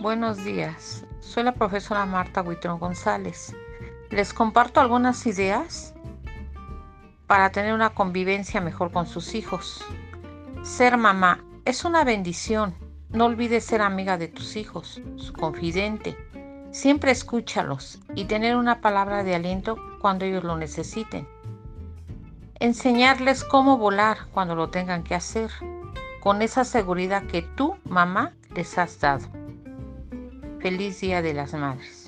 Buenos días, soy la profesora Marta Huitrón González. Les comparto algunas ideas para tener una convivencia mejor con sus hijos. Ser mamá es una bendición. No olvides ser amiga de tus hijos, su confidente. Siempre escúchalos y tener una palabra de aliento cuando ellos lo necesiten. Enseñarles cómo volar cuando lo tengan que hacer, con esa seguridad que tú, mamá, les has dado. Feliz Día de las Madres.